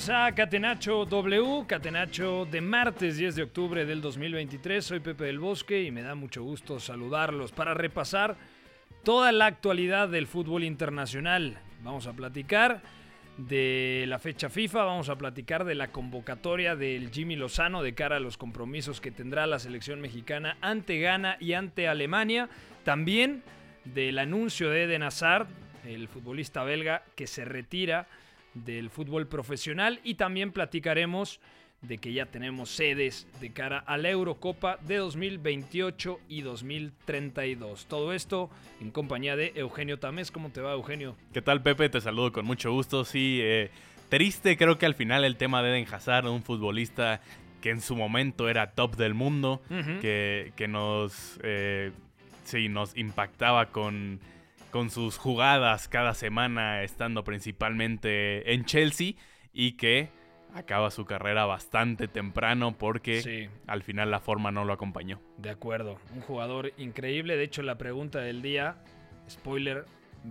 Bienvenidos a Catenacho W, Catenacho de martes 10 de octubre del 2023. Soy Pepe del Bosque y me da mucho gusto saludarlos para repasar toda la actualidad del fútbol internacional. Vamos a platicar de la fecha FIFA, vamos a platicar de la convocatoria del Jimmy Lozano de cara a los compromisos que tendrá la selección mexicana ante Ghana y ante Alemania. También del anuncio de Eden Hazard, el futbolista belga que se retira del fútbol profesional y también platicaremos de que ya tenemos sedes de cara a la Eurocopa de 2028 y 2032. Todo esto en compañía de Eugenio Tamés. ¿Cómo te va, Eugenio? ¿Qué tal, Pepe? Te saludo con mucho gusto. Sí, eh, triste creo que al final el tema de Eden Hazard, un futbolista que en su momento era top del mundo, que, que nos, eh, sí, nos impactaba con, con sus jugadas cada semana, estando principalmente en Chelsea, y que acaba su carrera bastante temprano porque Sí. al final la forma no lo acompañó. De acuerdo, un jugador increíble. De hecho, la pregunta del día, spoiler,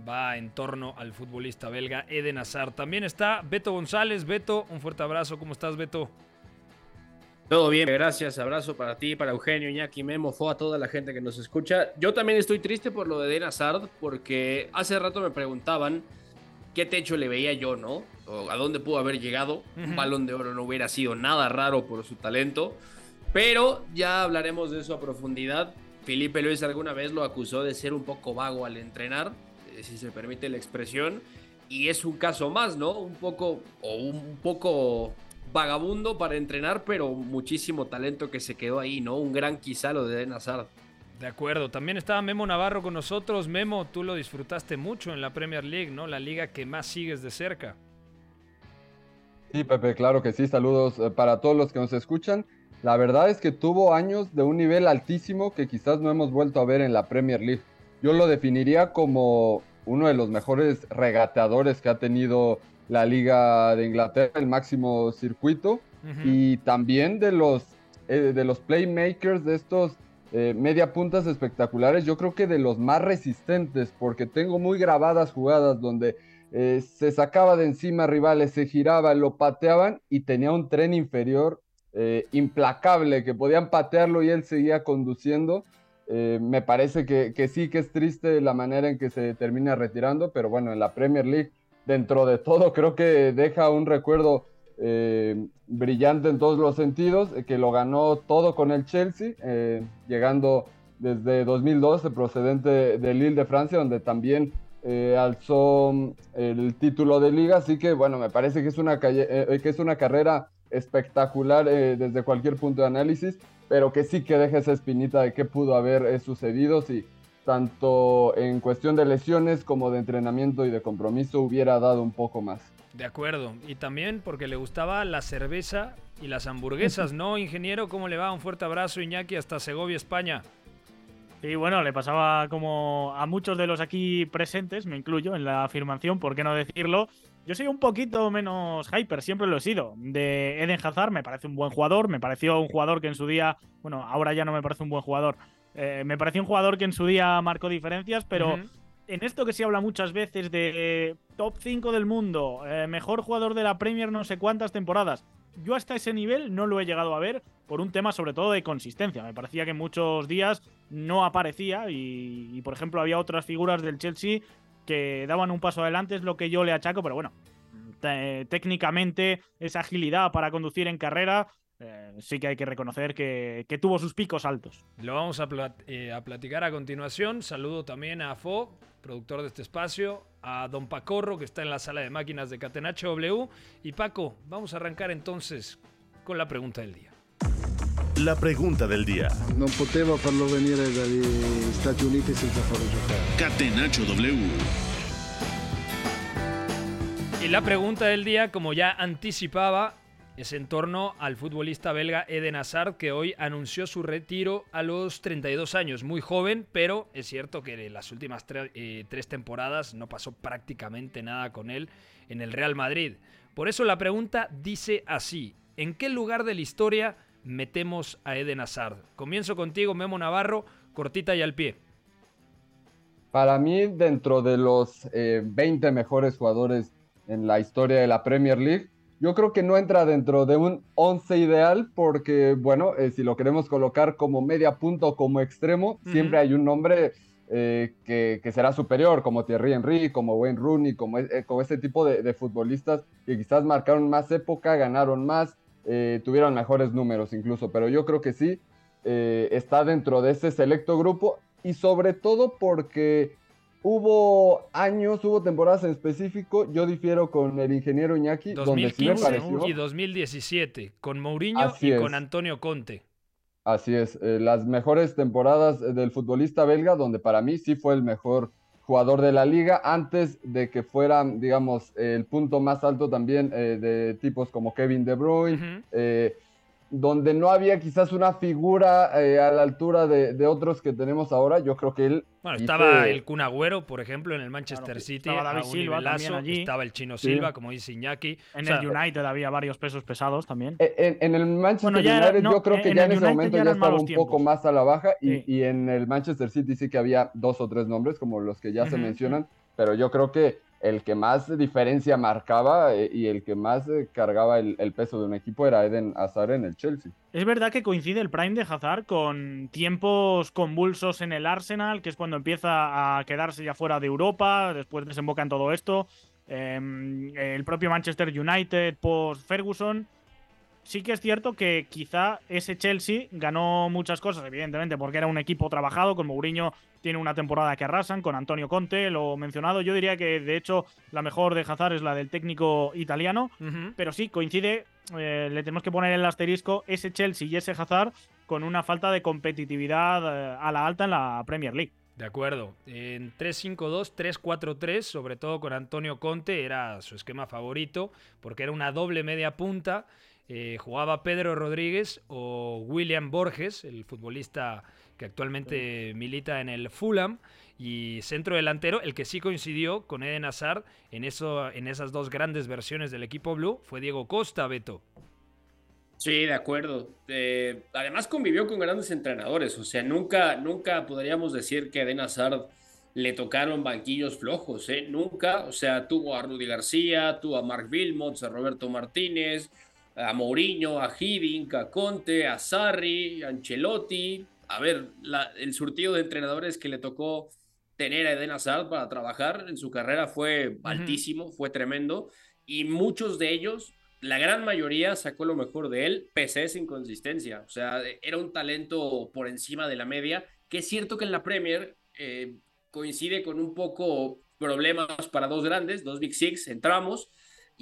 va en torno al futbolista belga Eden Hazard. También está Beto González. Beto, un fuerte abrazo. ¿Cómo estás, Beto? Todo bien, gracias. Abrazo para ti, para Eugenio, Iñaki, Memo, Fo, a toda la gente que nos escucha. Yo también estoy triste por lo de Den Hazard, porque hace rato me preguntaban qué techo le veía yo, ¿no? O a dónde pudo haber llegado. Un balón de oro no hubiera sido nada raro por su talento. Pero ya hablaremos de eso a profundidad. Felipe Luis alguna vez lo acusó de ser un poco vago al entrenar, eh, si se permite la expresión. Y es un caso más, ¿no? Un poco, o un poco vagabundo para entrenar, pero muchísimo talento que se quedó ahí, ¿no? Un gran quizá lo de Eden Hazard. De acuerdo, también estaba Memo Navarro con nosotros. Memo, tú lo disfrutaste mucho en la Premier League, ¿no? La liga que más sigues de cerca. Sí, Pepe, claro que sí. Saludos eh, para todos los que nos escuchan. La verdad es que tuvo años de un nivel altísimo que quizás no hemos vuelto a ver en la Premier League. Yo lo definiría como uno de los mejores regateadores que ha tenido la Liga de Inglaterra, el máximo circuito, y también de los, eh, de los playmakers de estos eh, media puntas espectaculares, yo creo que de los más resistentes, porque tengo muy grabadas jugadas donde eh, se sacaba de encima rivales, se giraba, lo pateaban y tenía un tren inferior eh, implacable, que podían patearlo y él seguía conduciendo. Eh, me parece que, que sí que es triste la manera en que se termina retirando, pero bueno, en la Premier League, dentro de todo, creo que deja un recuerdo eh, brillante en todos los sentidos, eh, que lo ganó todo con el Chelsea, eh, llegando desde 2012 procedente de Lille de Francia, donde también alzó mm, el título de liga, así que bueno, me parece que es una, calle- que es una carrera espectacular desde cualquier punto de análisis, pero que sí que deja esa espinita de qué pudo haber sucedido si tanto en cuestión de lesiones como de entrenamiento y de compromiso hubiera dado un poco más. De acuerdo. Y también porque le gustaba la cerveza y las hamburguesas, ¿no, ingeniero? ¿Cómo le va? Un fuerte abrazo, Iñaki, hasta Segovia, España. Y bueno, le pasaba como a muchos de los aquí presentes, me incluyo en la afirmación, ¿por qué no decirlo? Yo soy un poquito menos hyper, siempre lo he sido. De Eden Hazard me parece un buen jugador, me pareció un jugador que en su día, bueno, ahora ya no me parece un buen jugador, eh, me pareció un jugador que en su día marcó diferencias, pero en esto que se habla muchas veces de eh, top 5 del mundo, eh, mejor jugador de la Premier no sé cuántas temporadas, yo hasta ese nivel no lo he llegado a ver por un tema sobre todo de consistencia. Me parecía que muchos días no aparecía y, por ejemplo había otras figuras del Chelsea que daban un paso adelante, es lo que yo le achaco, pero bueno, técnicamente esa agilidad para conducir en carrera, eh, sí que hay que reconocer que, tuvo sus picos altos. Lo vamos a, eh, a, platicar a continuación. Saludo también a Fo, productor de este espacio, a Don Pacorro, que está en la sala de máquinas de Catenacho W. Y Paco, vamos a arrancar entonces con la pregunta del día. La pregunta del día. No poteva farlo venire dagli Stati Uniti senza farlo giocare. Catenacho W. Y la pregunta del día, como ya anticipaba, es en torno al futbolista belga Eden Hazard, que hoy anunció su retiro a los 32 años. Muy joven, pero es cierto que en las últimas eh, tres temporadas no pasó prácticamente nada con él en el Real Madrid. Por eso la pregunta dice así, ¿en qué lugar de la historia metemos a Eden Hazard? Comienzo contigo, Memo Navarro, cortita y al pie. Para mí, dentro de los 20 eh, mejores jugadores en la historia de la Premier League, yo creo que no entra dentro de un 11 ideal porque, bueno, eh, si lo queremos colocar como media punto o como extremo, siempre hay un nombre eh, que, será superior, como Thierry Henry, como Wayne Rooney, como, como este tipo de, futbolistas que quizás marcaron más época, ganaron más, tuvieron mejores números incluso, pero yo creo que sí está dentro de ese selecto grupo y sobre todo porque hubo años, hubo temporadas en específico, yo difiero con el ingeniero Iñaki, 2015 donde y 2017, con Mourinho y con Antonio Conte. Así es, eh, las mejores temporadas del futbolista belga, donde para mí sí fue el mejor jugador de la liga, antes de que fuera, digamos, el punto más alto también eh, de tipos como Kevin De Bruyne, donde no había quizás una figura eh, a la altura de, otros que tenemos ahora, yo creo que él... Bueno, estaba el Kun Agüero, por ejemplo, en el Manchester City, estaba David Silva también allí. estaba el Chino Silva, como dice Iñaki. En el United había varios pesos pesados también. Eh, en, el Manchester United yo creo que ya en ese momento ya, estaba un poco más a la baja y, y, en el Manchester City sí que había dos o tres nombres como los que ya se mencionan, pero yo creo que el que más diferencia marcaba eh, y el que más eh, cargaba el, peso de un equipo era Eden Hazard en el Chelsea. Es verdad que coincide el prime de Hazard con tiempos convulsos en el Arsenal, que es cuando empieza a quedarse ya fuera de Europa, después desemboca en todo esto. Em, el propio Manchester United post Ferguson sí que es cierto que quizá ese Chelsea ganó muchas cosas, evidentemente, porque era un equipo trabajado, con Mourinho tiene una temporada que arrasan, con Antonio Conte, lo mencionado, yo diría que de hecho la mejor de Hazard es la del técnico italiano, pero sí, coincide, eh, le tenemos que poner el asterisco, ese Chelsea y ese Hazard con una falta de competitividad eh, a la alta en la Premier League. De acuerdo. En 3-5-2, 3-4-3, sobre todo con Antonio Conte, era su esquema favorito, porque era una doble media punta eh, jugaba Pedro Rodríguez o William Borges, el futbolista que actualmente milita en el Fulham, y centro delantero, el que sí coincidió con Eden Hazard en, eso, en esas dos grandes versiones del equipo blue, fue Diego Costa, Beto. Sí, de acuerdo. Eh, además convivió con grandes entrenadores, o sea, nunca, nunca podríamos decir que a Eden Hazard le tocaron banquillos flojos, ¿eh? Nunca, o sea, tuvo a Rudy García, tuvo a Mark Wilmots, a Roberto Martínez, a Mourinho, a Hiddink, a Conte, a Sarri, a Ancelotti. A ver, el surtido de entrenadores que le tocó tener a Eden Hazard para trabajar en su carrera fue altísimo, fue tremendo. Y muchos de ellos, la gran mayoría, sacó lo mejor de él, pese a esa inconsistencia. O sea, era un talento por encima de la media, que es cierto que en la Premier eh, coincide con un poco problemas para dos grandes, dos Big Six, entramos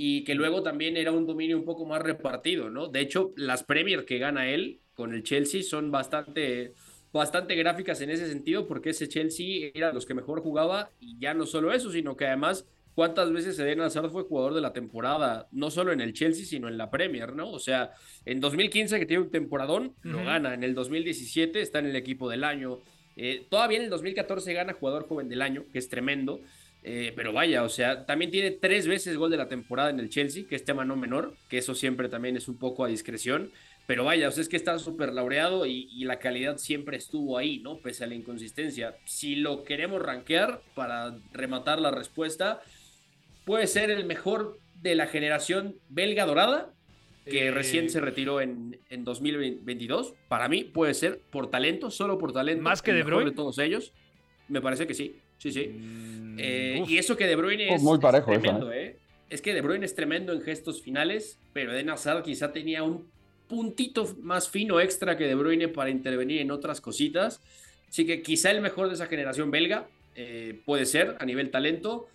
y que luego también era un dominio un poco más repartido, ¿no? De hecho, las Premier que gana él con el Chelsea son bastante, bastante gráficas en ese sentido, porque ese Chelsea era los que mejor jugaba y ya no solo eso, sino que además cuántas veces Eden Hazard fue jugador de la temporada, no solo en el Chelsea, sino en la Premier, ¿no? O sea, en 2015 que tiene un temporadón, lo gana, en el 2017 está en el equipo del año, eh, todavía en el 2014 gana jugador joven del año, que es tremendo, eh, pero vaya, o sea, también tiene tres veces gol de la temporada en el Chelsea, que es tema no menor, que eso siempre también es un poco a discreción. Pero vaya, o sea, es que está súper laureado y, la calidad siempre estuvo ahí, ¿no? Pese a la inconsistencia. Si lo queremos rankear para rematar la respuesta, puede ser el mejor de la generación belga dorada. que Eh, recién se retiró en, en 2022. Para mí puede ser por talento, solo por talento. ¿Más que el De Bruyne? de todos ellos. Me parece que sí, sí, sí. Mm, Eh, y eso que De Bruyne Oh, es, muy es parejo esa, tremendo, ¿eh? Es que De Bruyne es tremendo en gestos finales, pero Eden Hazard quizá tenía un puntito más fino extra que De Bruyne para intervenir en otras cositas. Así que quizá el mejor de esa generación belga eh, puede ser a nivel talento.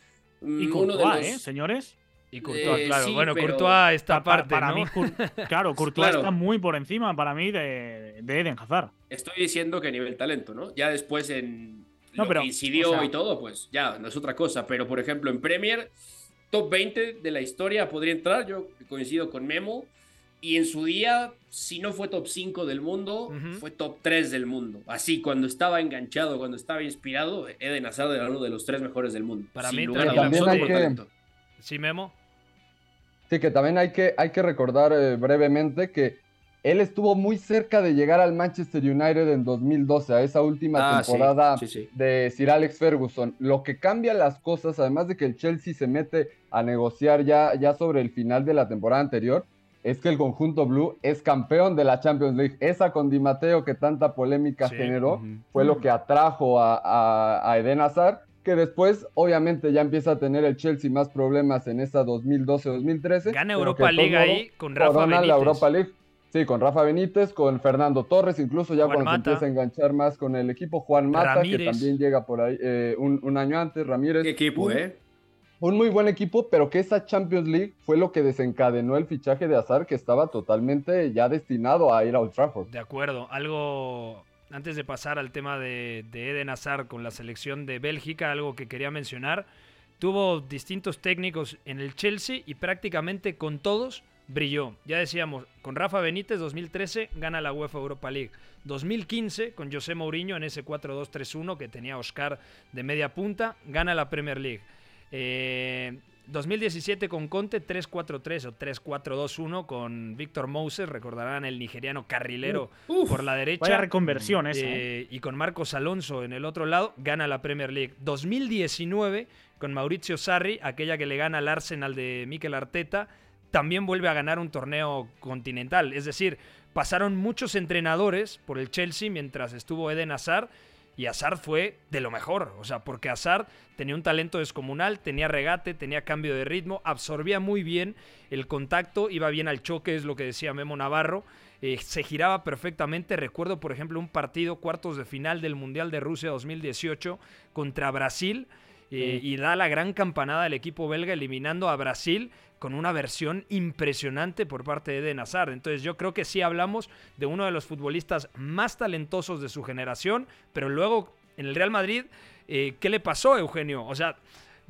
Y Mm, Courtois, uno de los- ¿eh, señores? Y Courtois, Eh, claro. sí, bueno, pero- Courtois está Pa- pa- aparte, para ¿no? mí, Cour- claro, Courtois Claro. está muy por encima para mí de, de Eden Hazard. Estoy diciendo que a nivel talento, ¿no? Ya después en No, lo pero, que incidió o sea- y todo, pues ya, no es otra cosa. Pero, por ejemplo, en Premier, top 20 de la historia podría entrar. Yo coincido con Memo. Y en su día, si no fue top 5 del mundo, fue top 3 del mundo. Así, cuando estaba enganchado, cuando estaba inspirado, Eden Hazard era uno de los tres mejores del mundo. Para sin mí lugar también hay que-. Sí, Memo. Sí, que también hay que, hay que recordar eh, brevemente que él estuvo muy cerca de llegar al Manchester United en 2012, a esa última Ah, temporada sí, sí. de Sir Alex Ferguson. Lo que cambia las cosas, además de que el Chelsea se mete a negociar ya, ya sobre el final de la temporada anterior, es que el conjunto blue es campeón de la Champions League. Esa con Di Matteo que tanta polémica Sí, generó fue lo que atrajo a, a, a Eden Hazard, que después obviamente ya empieza a tener el Chelsea más problemas en esa 2012-2013. Gana Europa League ahí con Rafa Benítez. la Europa League. Sí, con Rafa Benítez, con Fernando Torres, incluso ya Juan cuando se Mata. empieza a enganchar más con el equipo, Juan Mata, Ramírez. que también llega por ahí eh, un, un año antes, Ramírez. Qué equipo, Un- ¿eh? Un muy buen equipo, pero que esa Champions League fue lo que desencadenó el fichaje de Hazard, que estaba totalmente ya destinado a ir a Old Trafford. De acuerdo. Algo, antes de pasar al tema de, de Eden Hazard con la selección de Bélgica, algo que quería mencionar. Tuvo distintos técnicos en el Chelsea y prácticamente con todos brilló. Ya decíamos, con Rafa Benítez 2013 gana la UEFA Europa League. 2015 con José Mourinho en ese 4-2-3-1 que tenía Oscar de media punta, gana la Premier League. Eh, 2017 con Conte 3-4-3 o 3-4-2-1 con Víctor Moses, recordarán el nigeriano carrilero Uf, por la derecha. Vaya reconversión esa. ¿eh? Eh, y con Marcos Alonso en el otro lado, gana la Premier League. 2019, con Mauricio Sarri, aquella que le gana al Arsenal de Mikel Arteta, también vuelve a ganar un torneo continental. Es decir, pasaron muchos entrenadores por el Chelsea mientras estuvo Eden Hazard. Y Hazard fue de lo mejor, o sea, porque Hazard tenía un talento descomunal, tenía regate, tenía cambio de ritmo, absorbía muy bien el contacto, iba bien al choque, es lo que decía Memo Navarro, eh, se giraba perfectamente. Recuerdo, por ejemplo, un partido cuartos de final del Mundial de Rusia 2018 contra Brasil eh, y da la gran campanada del equipo belga eliminando a Brasil con una versión impresionante por parte de Eden Hazard. Entonces yo creo que sí hablamos de uno de los futbolistas más talentosos de su generación, pero luego en el Real Madrid, eh, ¿qué le pasó, Eugenio? O sea,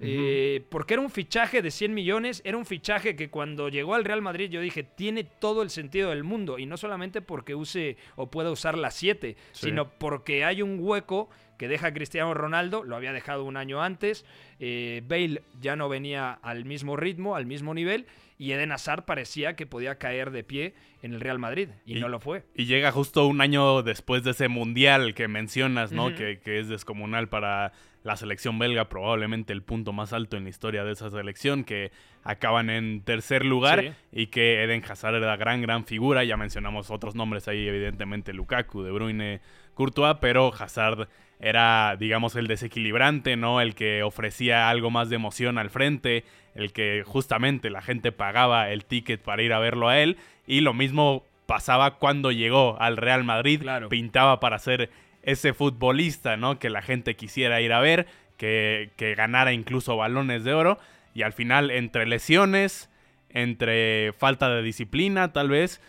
eh, porque era un fichaje de 100 millones, era un fichaje que cuando llegó al Real Madrid yo dije, tiene todo el sentido del mundo, y no solamente porque use o pueda usar la 7, Sí. sino porque hay un hueco que deja a Cristiano Ronaldo, lo había dejado un año antes, eh, Bale ya no venía al mismo ritmo, al mismo nivel, y Eden Hazard parecía que podía caer de pie en el Real Madrid, y, Y- no lo fue. Y llega justo un año después de ese mundial que mencionas, ¿no? Que, que es descomunal para la selección belga, probablemente el punto más alto en la historia de esa selección, que acaban en tercer lugar Sí. y que Eden Hazard era gran, gran figura. Ya mencionamos otros nombres ahí, evidentemente Lukaku, De Bruyne, Courtois, pero Hazard era, digamos, el desequilibrante, ¿no? El que ofrecía algo más de emoción al frente, el que justamente la gente pagaba el ticket para ir a verlo a él. Y lo mismo pasaba cuando llegó al Real Madrid, Claro. pintaba para ser ese futbolista, ¿no? Que la gente quisiera ir a ver, que, que ganara incluso balones de oro. Y al final, entre lesiones, entre falta de disciplina, tal vez,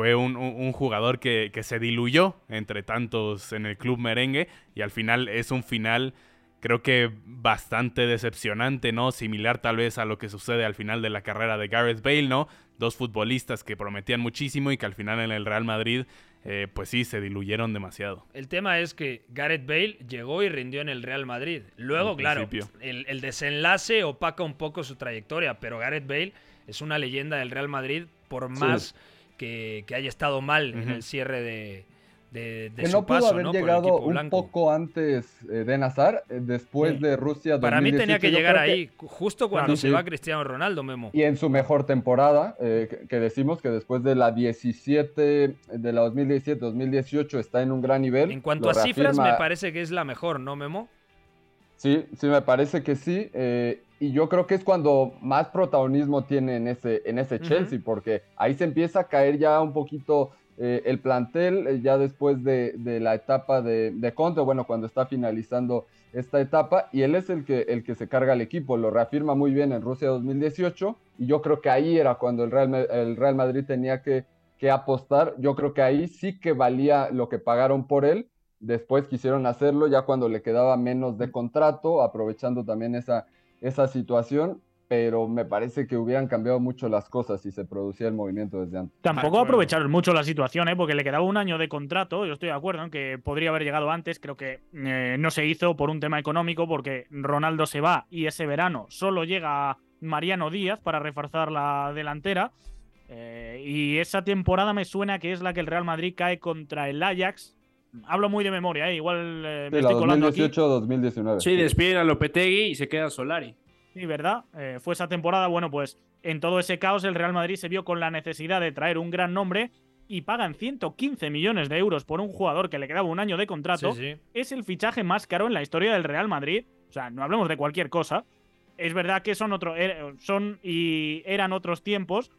fue un, jugador que, que se diluyó entre tantos en el club merengue. Y al final es un final, creo que bastante decepcionante, ¿no? Similar tal vez a lo que sucede al final de la carrera de Gareth Bale, ¿no? Dos futbolistas que prometían muchísimo y que al final en el Real Madrid, eh, pues sí, se diluyeron demasiado. El tema es que Gareth Bale llegó y rindió en el Real Madrid. Luego, claro, el desenlace opaca un poco su trayectoria, pero Gareth Bale es una leyenda del Real Madrid por más que, que haya estado mal en el cierre de, de, de Que su no pudo paso, haber llegado un blanco. poco antes eh, de Nazar, eh, después Sí. de Rusia 2018. Para mí tenía que Yo llegar que- ahí, justo cuando se va Cristiano Ronaldo, Memo. Y en su mejor temporada, eh, que, que decimos que después de la 17, de la 2017-2018 está en un gran nivel. En cuanto lo a cifras, me parece que es la mejor, ¿no, Memo? Sí, sí, me parece que sí. Y yo creo que es cuando más protagonismo tiene en ese, en ese. Chelsea, porque ahí se empieza a caer ya un poquito eh, el plantel, eh, ya después de, de la etapa de, de Conte, bueno, cuando está finalizando esta etapa, y él es el que, el que se carga al equipo, lo reafirma muy bien en Rusia 2018, y yo creo que ahí era cuando el Real, el Real Madrid tenía que, que apostar, yo creo que ahí sí que valía lo que pagaron por él, Después quisieron hacerlo ya cuando le quedaba menos de contrato, aprovechando también esa, esa situación, pero me parece que hubieran cambiado mucho las cosas si se producía el movimiento desde antes. Tampoco Ah, aprovecharon mucho la situación, ¿eh? porque le quedaba un año de contrato. Yo estoy de acuerdo en que podría haber llegado antes. Creo que eh, no se hizo por un tema económico, porque Ronaldo se va y ese verano solo llega Mariano Díaz para reforzar la delantera. Eh, y esa temporada me suena que es la que el Real Madrid cae contra el Ajax. Hablo muy de memoria, ¿eh? igual eh, me Sí, la estoy colando aquí. 2018-2019. Sí, despiden a Lopetegui y se queda Solari. Sí, ¿verdad? Eh, fue esa temporada, bueno, pues en todo ese caos el Real Madrid se vio con la necesidad de traer un gran nombre y pagan 115 millones de euros por un jugador que le quedaba un año de contrato. Sí, sí. Es el fichaje más caro en la historia del Real Madrid. O sea, no hablemos de cualquier cosa. Es verdad que son otro, er- son y eran otros tiempos.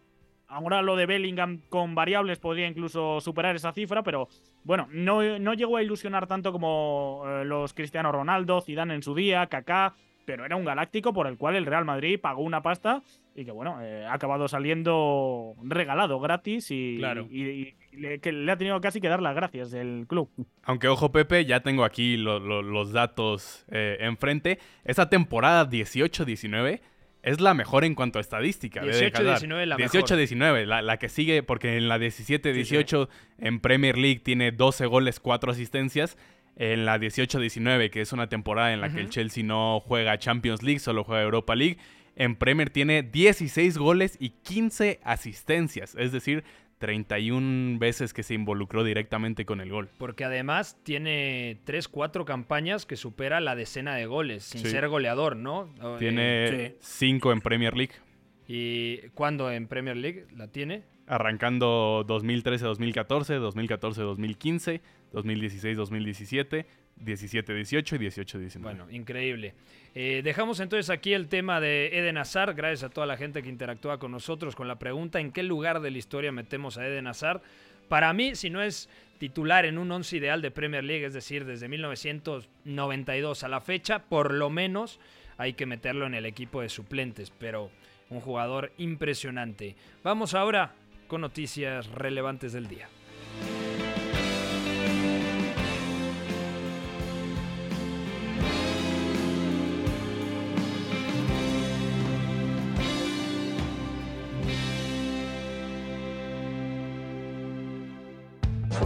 Ahora lo de Bellingham con variables podría incluso superar esa cifra, pero bueno, no, no llegó a ilusionar tanto como eh, los Cristiano Ronaldo, Zidane en su día, Kaká, pero era un galáctico por el cual el Real Madrid pagó una pasta y que bueno, eh, ha acabado saliendo regalado, gratis y, Claro. y- y le, que le ha tenido casi que dar las gracias del club. Aunque ojo Pepe, ya tengo aquí lo- lo- los datos eh, enfrente. Esa temporada 18-19 es la mejor en cuanto a estadística. de Eden 18-19 la mejor. 18-19, la, la que sigue, porque en la 17-18 en Premier League tiene 12 goles, 4 asistencias. En la 18-19, que es una temporada en la que el. Chelsea no juega Champions League, solo juega Europa League. En Premier tiene 16 goles y 15 asistencias. Es decir, 31 veces que se involucró directamente con el gol. Porque además tiene 3, 4 campañas que supera la decena de goles, sin Sí. ser goleador, ¿no? Eh, Tiene 5 en Premier League. ¿Y cuándo en Premier League la tiene? Arrancando 2013-2014, 2014-2015, 2016-2017, 17-18 y 18-19. Bueno, increíble. Eh, dejamos entonces aquí el tema de Eden Hazard. Gracias a toda la gente que interactúa con nosotros con la pregunta ¿en qué lugar de la historia metemos a Eden Hazard? Para mí, si no es titular en un once ideal de Premier League, es decir, desde 1992 a la fecha, por lo menos hay que meterlo en el equipo de suplentes, pero un jugador impresionante. Vamos ahora con noticias relevantes del día.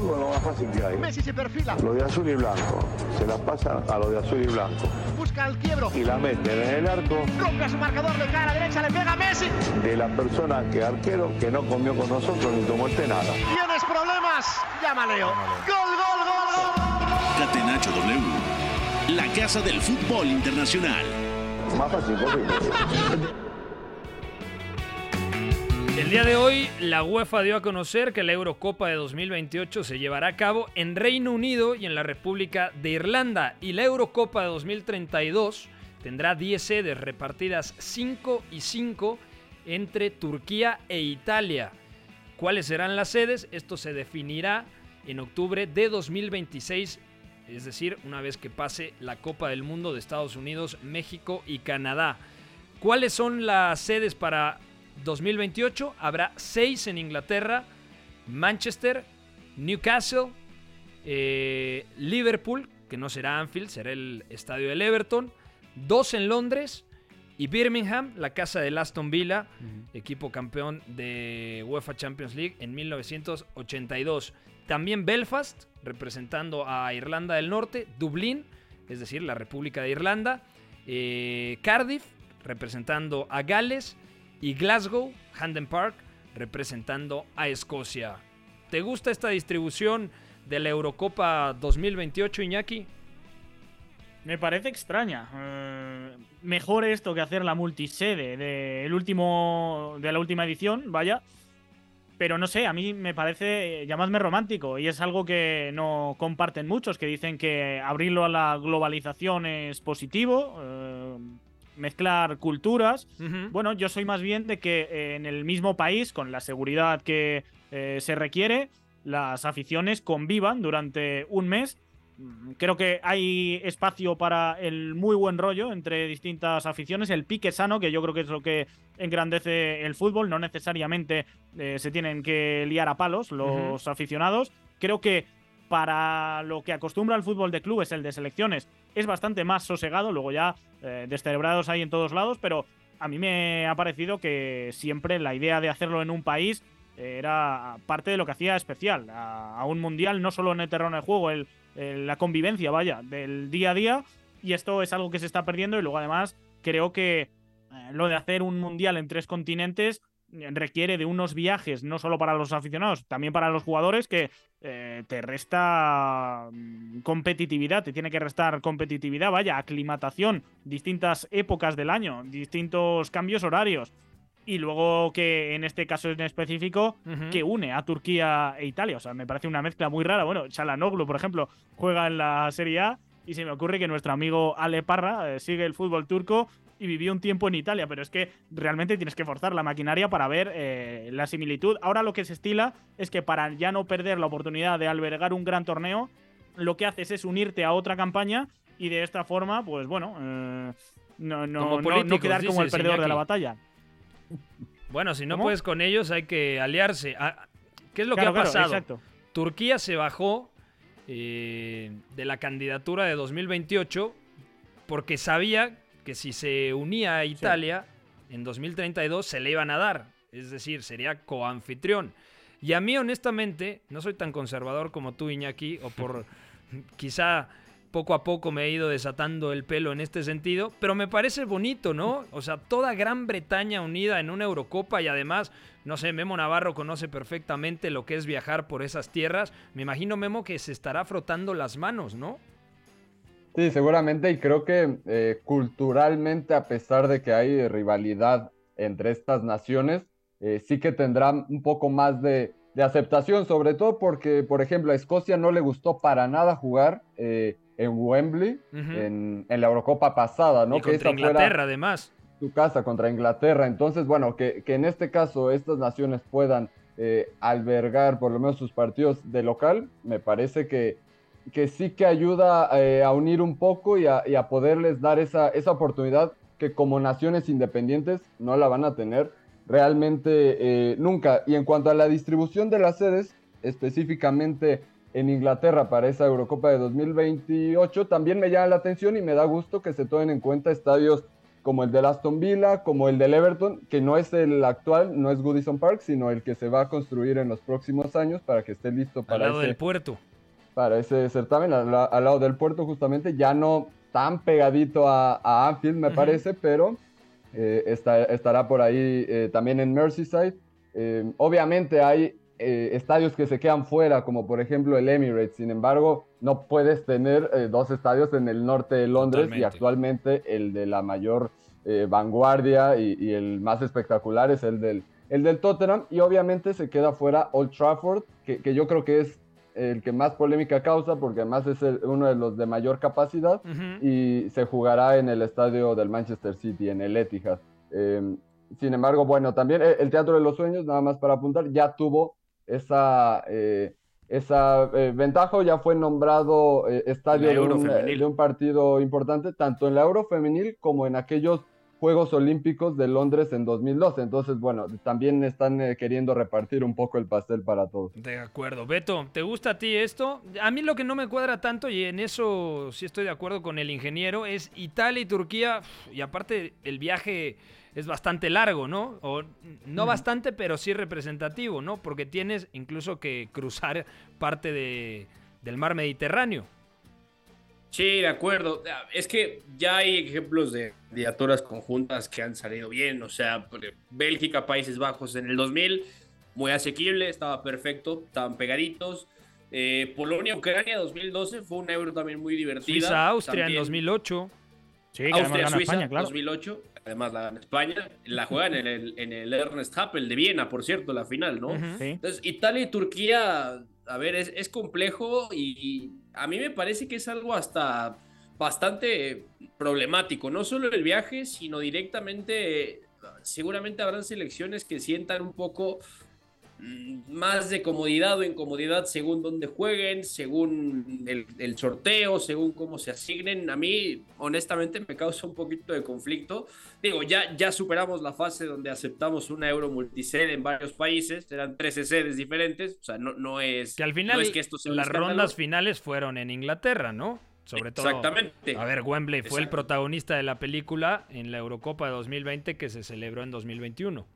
Fútbol lo más fácil que hay. Messi se perfila, Lo de azul y blanco. Se la pasa a lo de azul y blanco. busca el quiebro, Y la meten en el arco rompe a su marcador de cara derecha, le pega a Messi. de la persona que arquero que no comió con nosotros ni tomó este nada. ¿Tienes problemas? Llama Leo. Gol, gol, gol, gol. Catenacho W. La casa del fútbol internacional. Más fácil posible. El día de hoy, la UEFA dio a conocer que la Eurocopa de 2028 se llevará a cabo en Reino Unido y en la República de Irlanda. Y la Eurocopa de 2032 tendrá 10 sedes repartidas 5 y 5 entre Turquía e Italia. ¿Cuáles serán las sedes? Esto se definirá en octubre de 2026, es decir, una vez que pase la Copa del Mundo de Estados Unidos, México y Canadá. ¿Cuáles son las sedes para 2028? Habrá seis en Inglaterra, Manchester, Newcastle, eh, Liverpool, que no será Anfield, será el estadio del Everton, dos en Londres y Birmingham, la casa del Aston Villa, equipo campeón de UEFA Champions League en 1982. También Belfast, representando a Irlanda del Norte, Dublín, es decir, la República de Irlanda, eh, Cardiff, representando a Gales, y Glasgow, Handen Park, representando a Escocia. ¿Te gusta esta distribución de la Eurocopa 2028, Iñaki? Me parece extraña. Eh, mejor esto que hacer la multisede de, último, de la última edición, vaya. Pero no sé, a mí me parece, llamadme romántico, y es algo que no comparten muchos, que dicen que abrirlo a la globalización es positivo, eh, mezclar culturas. Bueno, yo soy más bien de que en el mismo país, con la seguridad que eh, se requiere, las aficiones convivan durante un mes. Mm, creo que hay espacio para el muy buen rollo entre distintas aficiones, el pique sano, que yo creo que es lo que engrandece el fútbol, no necesariamente eh, se tienen que liar a palos los aficionados. Creo que para lo que acostumbra el fútbol de clubes, el de selecciones, es bastante más sosegado, luego ya eh, descerebrados hay en todos lados, pero a mí me ha parecido que siempre la idea de hacerlo en un país era parte de lo que hacía especial a, un mundial, no solo en el terreno de juego, el la convivencia, vaya, del día a día. Y esto es algo que se está perdiendo. Y luego, además, creo que eh, lo de hacer un mundial en tres continentes eh, requiere de unos viajes, no solo para los aficionados, también para los jugadores, que eh, te resta mm, competitividad, te tiene que restar competitividad, vaya, aclimatación, distintas épocas del año, distintos cambios horarios y luego que en este caso en específico que une a Turquía e Italia. O sea, me parece una mezcla muy rara. Bueno, Chalanoglu, por ejemplo, juega en la Serie A y se me ocurre que nuestro amigo Ale Parra eh, sigue el fútbol turco y vivió un tiempo en Italia, pero es que realmente tienes que forzar la maquinaria para ver eh, la similitud. Ahora lo que se estila es que para ya no perder la oportunidad de albergar un gran torneo, lo que haces es unirte a otra campaña y de esta forma, pues bueno, eh, no, no, no, quedar como el perdedor de la batalla. Bueno, si no puedes con ellos, hay que aliarse. Ah, ¿Qué es lo que ha pasado? Turquía se bajó eh, de la candidatura de 2028 porque sabía que si se unía a Italia en 2032 se le iban a dar. Es decir, sería coanfitrión. Y a mí, honestamente, no soy tan conservador como tú, Iñaki, o por quizá poco a poco me he ido desatando el pelo en este sentido, pero me parece bonito, ¿no? O sea, toda Gran Bretaña unida en una Eurocopa y además, no sé, Memo Navarro conoce perfectamente lo que es viajar por esas tierras. Me imagino, Memo, que se estará frotando las manos, ¿no? Sí, seguramente, y creo que eh, culturalmente, a pesar de que hay rivalidad entre estas naciones, eh, sí que tendrán un poco más de, aceptación, sobre todo porque, por ejemplo, a Escocia no le gustó para nada jugar eh, en Wembley en, la Eurocopa pasada, ¿no? Y contra Inglaterra, además. Su casa contra Inglaterra. Entonces, bueno, que, en este caso estas naciones puedan eh, albergar por lo menos sus partidos de local, me parece que, que sí que ayuda eh, a unir un poco y a, poderles dar esa, esa oportunidad que como naciones independientes no la van a tener realmente eh, nunca. Y en cuanto a la distribución de las sedes, específicamente en Inglaterra para esa Eurocopa de 2028 también me llama la atención y me da gusto que se tomen en cuenta estadios como el del Aston Villa, como el del Everton, que no es el actual, no es Goodison Park, sino el que se va a construir en los próximos años para que esté listo para al lado del puerto. Para ese certamen, al, lado del puerto justamente, ya no tan pegadito a, Anfield me parece, pero eh, estará por ahí eh, también en Merseyside. Eh, obviamente hay eh, estadios que se quedan fuera, como por ejemplo el Emirates. Sin embargo, no puedes tener eh, dos estadios en el norte de Londres y actualmente el de la mayor eh, vanguardia y, el más espectacular es el del, el del Tottenham. Y obviamente se queda fuera Old Trafford, que, yo creo que es el que más polémica causa porque además es uno de los de mayor capacidad y se jugará en el estadio del Manchester City, en el Etihad. Em, sin embargo, bueno, también el Teatro de los Sueños, nada más para apuntar, ya tuvo esa, eh, esa eh, ventaja ya fue nombrado eh, estadio de un, partido importante, tanto en la Euro femenil como en aquellos Juegos Olímpicos de Londres en 2012. Entonces, bueno, también están queriendo repartir un poco el pastel para todos. De acuerdo. Beto, ¿te gusta a ti esto? A mí lo que no me cuadra tanto, y en eso sí estoy de acuerdo con el ingeniero, es Italia y Turquía, y aparte el viaje es bastante largo, ¿no? O no bastante, pero sí representativo, ¿no? Porque tienes incluso que cruzar parte de, del mar Mediterráneo. Sí, de acuerdo. Es que ya hay ejemplos de diaturas conjuntas que han salido bien. O sea, Bélgica, Países Bajos en el 2000, muy asequible, estaba perfecto, estaban pegaditos. Eh, Polonia-Ucrania 2012 fue un euro también muy divertido. Suiza-Austria en 202008. Sí, que además gana Austria-Suiza España, claro. 2008. Además la gana España. La juegan en el, en el Ernest Happel de Viena, por cierto, la final, ¿no? Sí. Entonces, Italia y Turquía, a ver, es, es complejo y a mí me parece que es algo hasta bastante problemático. No solo el viaje, sino directamente, seguramente habrán selecciones que sientan un poco más de comodidad o incomodidad según dónde jueguen, según el, el sorteo, según cómo se asignen. A mí, honestamente, me causa un poquito de conflicto. Digo, ya, ya superamos la fase donde aceptamos una euro multisede en varios países, eran 13 sedes diferentes, o sea, no, no es Que al final no es que esto sea las rondas finales fueron en Inglaterra, ¿no? Sobre todo. Exactamente. A ver, Wembley fue el protagonista de la película en la Eurocopa de 2020 que se celebró en 2021.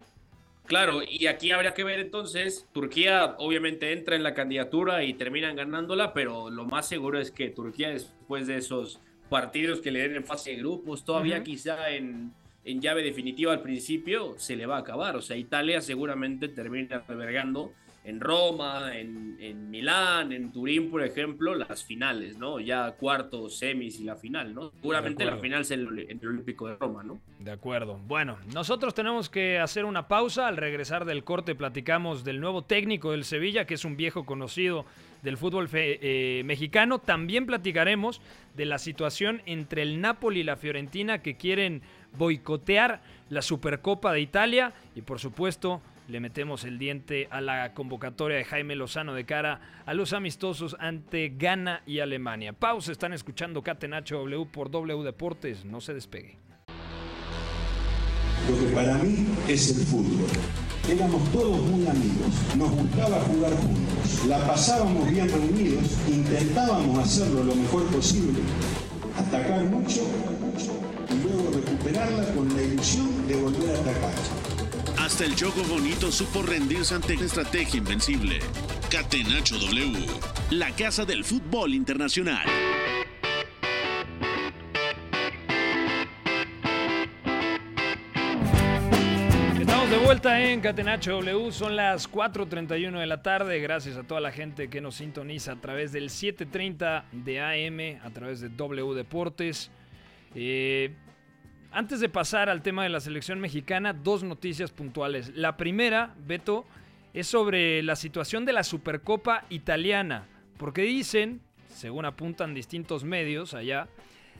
Claro, y aquí habría que ver entonces, Turquía obviamente entra en la candidatura y terminan ganándola, pero lo más seguro es que Turquía después de esos partidos que le den en fase de grupos, todavía quizá en, en llave definitiva al principio, se le va a acabar. O sea, Italia seguramente termina albergando en Roma, en, en Milán, en Turín, por ejemplo, las finales, ¿no? Ya cuartos, semis y la final, ¿no? Seguramente la final es el, en el Olímpico de Roma, ¿no? De acuerdo. Bueno, nosotros tenemos que hacer una pausa. Al regresar del corte platicamos del nuevo técnico del Sevilla, que es un viejo conocido del fútbol fe- eh, mexicano. También platicaremos de la situación entre el Napoli y la Fiorentina que quieren boicotear la Supercopa de Italia. Y por supuesto, le metemos el diente a la convocatoria de Jaime Lozano de cara a los amistosos ante Ghana y Alemania. Pausa, están escuchando Catenacho W por W Deportes. No se despegue. Lo que para mí es el fútbol. Éramos todos muy amigos, nos gustaba jugar juntos, la pasábamos bien reunidos, intentábamos hacerlo lo mejor posible, atacar mucho y luego recuperarla con la ilusión de volver a atacar. El Choco Bonito supo rendirse ante una estrategia invencible. Catenacho W, la casa del fútbol internacional. Estamos de vuelta en Catenacho W, son las 4.31 de la tarde, gracias a toda la gente que nos sintoniza a través del 7.30 de AM, a través de W Deportes. Eh, antes de pasar al tema de la selección mexicana, dos noticias puntuales. La primera, Beto, es sobre la situación de la Supercopa italiana, porque dicen, según apuntan distintos medios allá,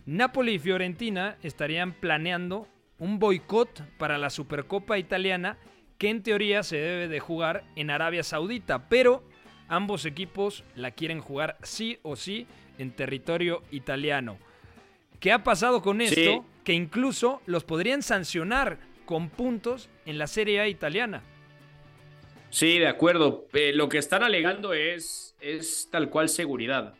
Napoli y Fiorentina estarían planeando un boicot para la Supercopa italiana que en teoría se debe de jugar en Arabia Saudita, pero ambos equipos la quieren jugar sí o sí en territorio italiano. ¿Qué ha pasado con esto? Que incluso los podrían sancionar con puntos en la Serie A italiana. Sí, de acuerdo. Eh, lo que están alegando es, es tal cual seguridad.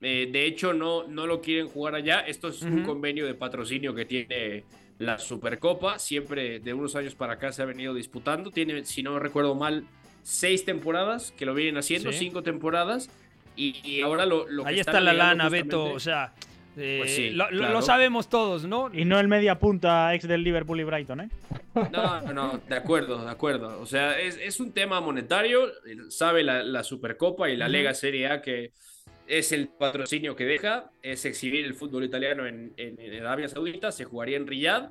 Eh, de hecho, no, no lo quieren jugar allá. Esto es un convenio de patrocinio que tiene la Supercopa. Siempre de unos años para acá se ha venido disputando. Tiene, si no recuerdo mal, seis temporadas que lo vienen haciendo, Sí. cinco temporadas. Y, y ahora lo, lo Ahí está la lana, Beto. O sea, eh, Pues sí, lo, lo- claro. lo sabemos todos, ¿no? Y no el media punta ex del Liverpool y Brighton, ¿eh? No, no, no, de acuerdo, de acuerdo. O sea, es, es un tema monetario. Sabe la, la Supercopa y la. Lega Serie A que es el patrocinio que deja, es exhibir el fútbol italiano en, en- en Arabia Saudita, se jugaría en Riyadh,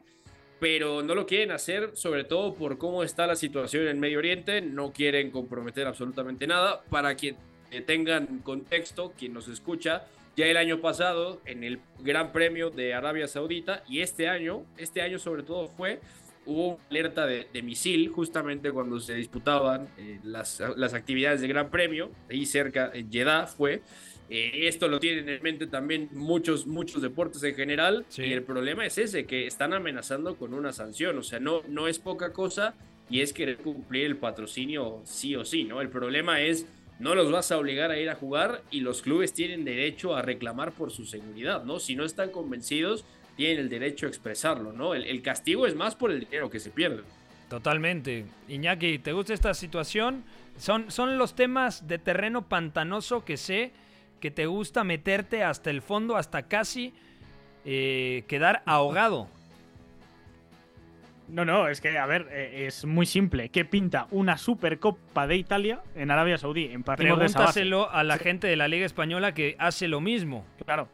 pero no lo quieren hacer, sobre todo por cómo está la situación en Medio Oriente, no quieren comprometer absolutamente nada. Para quien eh, tengan contexto, quien nos escucha, ya el año pasado en el Gran Premio de Arabia Saudita y este año, este año sobre todo fue, hubo una alerta de, de misil justamente cuando se disputaban eh, las, las actividades de Gran Premio, ahí cerca, en Jeddah fue. Eh, esto lo tienen en mente también muchos, muchos deportes en general. Sí. Y el problema es ese, que están amenazando con una sanción. O sea, no, no es poca cosa y es querer cumplir el patrocinio sí o sí, ¿no? El problema es, no los vas a obligar a ir a jugar y los clubes tienen derecho a reclamar por su seguridad, ¿no? Si no están convencidos, tienen el derecho a expresarlo, ¿no? El, castigo es más por el dinero que se pierde. Totalmente. Iñaki, ¿te gusta esta situación? Son, son los temas de terreno pantanoso que sé que te gusta meterte hasta el fondo, hasta casi eh, quedar ahogado. No, no, es que, a ver, eh, es muy simple. ¿Qué pinta una Supercopa de Italia en Arabia Saudí? En. Pregúntaselo a la gente de la Liga Española que hace lo mismo. Claro.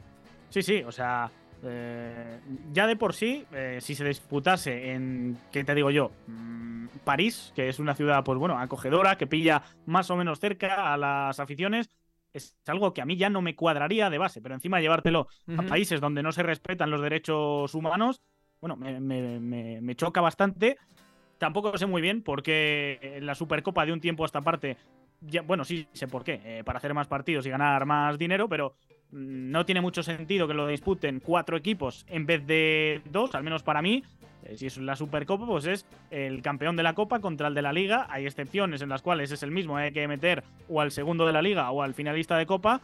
Sí, sí, o sea, eh, ya de por sí, eh, si se disputase en, ¿qué te digo yo? Mm, París, que es una ciudad, pues bueno, acogedora, que pilla más o menos cerca a las aficiones, es algo que a mí ya no me cuadraría de base, pero encima llevártelo a países donde no se respetan los derechos humanos, bueno, me, me- me- choca bastante. Tampoco sé muy bien por qué en la Supercopa de un tiempo a esta parte, ya, bueno, sí sé por qué, eh, para hacer más partidos y ganar más dinero, pero mm, no tiene mucho sentido que lo disputen cuatro equipos en vez de dos, al menos para mí. Eh, si es la Supercopa, pues es el campeón de la Copa contra el de la Liga. Hay excepciones en las cuales es el mismo, hay que meter o al segundo de la Liga o al finalista de Copa.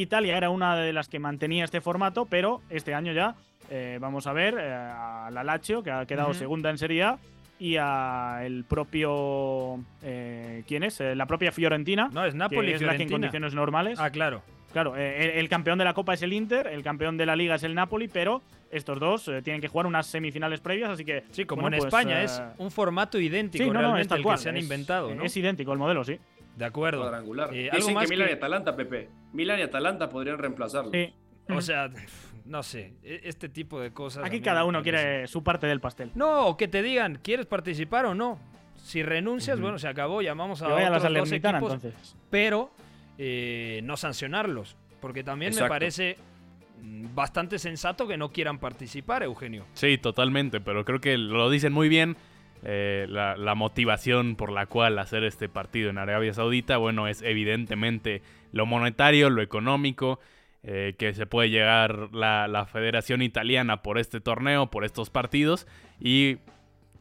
Italia era una de las que mantenía este formato, pero este año ya eh, vamos a ver eh, a la Lazio, que ha quedado segunda en Serie A, y a el propio... eh, ¿Quién es? La propia Fiorentina. No, es Napoli, que es la que en condiciones normales. Ah, claro. Claro, el, el campeón de la Copa es el Inter, el campeón de la Liga es el Napoli, pero estos dos tienen que jugar unas semifinales previas, así que... Sí, como bueno, en pues, España es un formato idéntico sí, no, es tal el cual, que se han es- inventado, ¿no? Es idéntico el modelo, sí. De acuerdo. Cuadrangular. Eh, algo Dicen más que Milan que- y Atalanta, Pepe. Milan y Atalanta podrían reemplazarlo. Sí. O sea, no sé, e- este tipo de cosas. Aquí cada uno quiere su parte del pastel. No, o que te digan, ¿quieres participar o no? Si renuncias, bueno, se acabó, llamamos a vaya a la otros dos Salernitana, equipos, entonces. pero eh, no sancionarlos, porque también me parece mm, bastante sensato que no quieran participar, Eugenio. Sí, totalmente, pero creo que lo dicen muy bien. Eh, la, la motivación por la cual hacer este partido en Arabia Saudita, bueno, es evidentemente lo monetario, lo económico, eh, que se puede llegar la, la Federación Italiana por este torneo, por estos partidos, y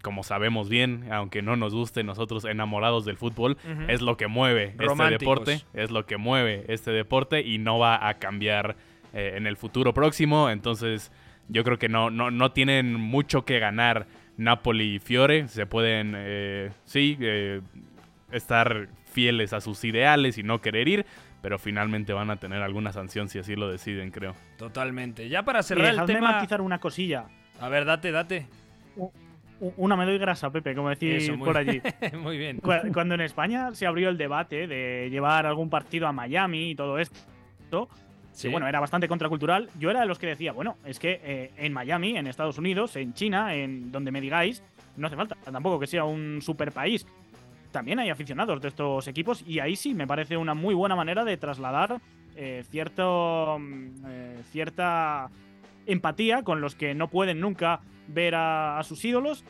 como sabemos bien, aunque no nos guste, nosotros enamorados del fútbol, es lo que mueve este deporte, es lo que mueve este deporte y no va a cambiar eh, en el futuro próximo. Entonces, yo creo que no, no, no tienen mucho que ganar Napoli y Fiore. Se pueden, eh, sí, eh, estar fieles a sus ideales y no querer ir, pero finalmente van a tener alguna sanción si así lo deciden, creo. Totalmente. Ya para cerrar el tema. matizar una cosilla. A ver, date, date. Una me doy grasa, Pepe, como decís Eso, muy por allí. Muy bien. Cu- Cuando en España se abrió el debate de llevar algún partido a Miami y todo esto, Sí. bueno, era bastante contracultural, yo era de los que decía, bueno, es que eh, en Miami, en Estados Unidos, en China, en donde me digáis, no hace falta tampoco que sea un super país. También hay aficionados de estos equipos y ahí sí me parece una muy buena manera de trasladar eh, cierto, mm, eh, cierta empatía con los que no pueden nunca ver a, sus ídolos.